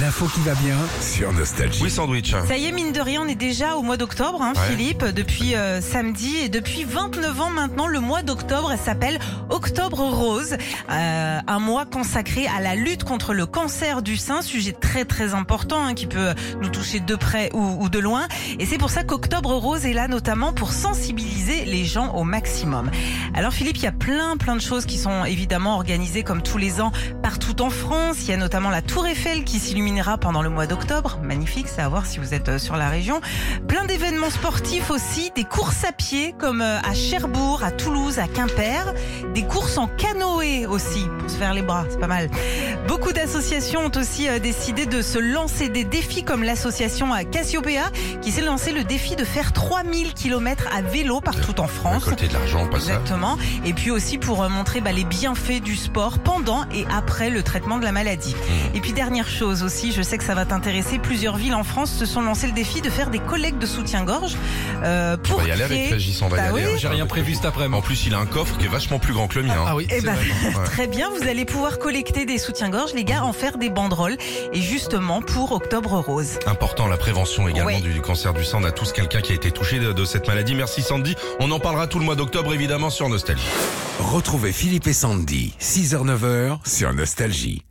L'info qui va bien sur Nostalgie. Oui, sandwich. Ça y est, mine de rien, on est déjà au mois d'octobre, hein, Ouais. Philippe, depuis euh, samedi et depuis 29 ans maintenant, le mois d'octobre s'appelle Octobre Rose, euh, un mois consacré à la lutte contre le cancer du sein, sujet très très important hein, qui peut nous toucher de près ou, ou de loin. Et c'est pour ça qu'Octobre Rose est là notamment pour sensibiliser les gens au maximum. Alors Philippe, il y a plein plein de choses qui sont évidemment organisées comme tous les ans partout en France. Il y a notamment la Tour Eiffel qui pendant le mois d'octobre. Magnifique, c'est à voir si vous êtes euh, sur la région. Plein d'événements sportifs aussi, des courses à pied comme euh, à Cherbourg, à Toulouse, à Quimper, des courses en canoë aussi pour se faire les bras, c'est pas mal. Beaucoup d'associations ont aussi euh, décidé de se lancer des défis comme l'association Cassiopeia qui s'est lancé le défi de faire 3000 km à vélo partout en France. Récolter de l'argent, pas ça. Exactement. Et puis aussi pour montrer bah, les bienfaits du sport pendant et après le traitement de la maladie. Mmh. Et puis dernière chose aussi, je sais que ça va t'intéresser, plusieurs villes en France se sont lancées le défi de faire des collectes de soutien-gorge euh, On pour va y aller créer- avec Régis, on va y Bah aller. oui. hein. J'ai rien prévu cet après-midi. En plus, il a un coffre qui est vachement plus grand que le mien. hein. Ah oui, Eh ben. Ouais. Très bien, vous allez pouvoir collecter des soutiens-gorge, les gars, en faire des banderoles. Et justement pour Octobre Rose. Important, la prévention également Ouais. du cancer du sang. On a tous quelqu'un qui a été touché de, de cette maladie. Merci Sandy. On en parlera tout le mois d'octobre évidemment sur Nostalgie. Retrouvez Philippe et Sandy, 6h-9h sur Nostalgie.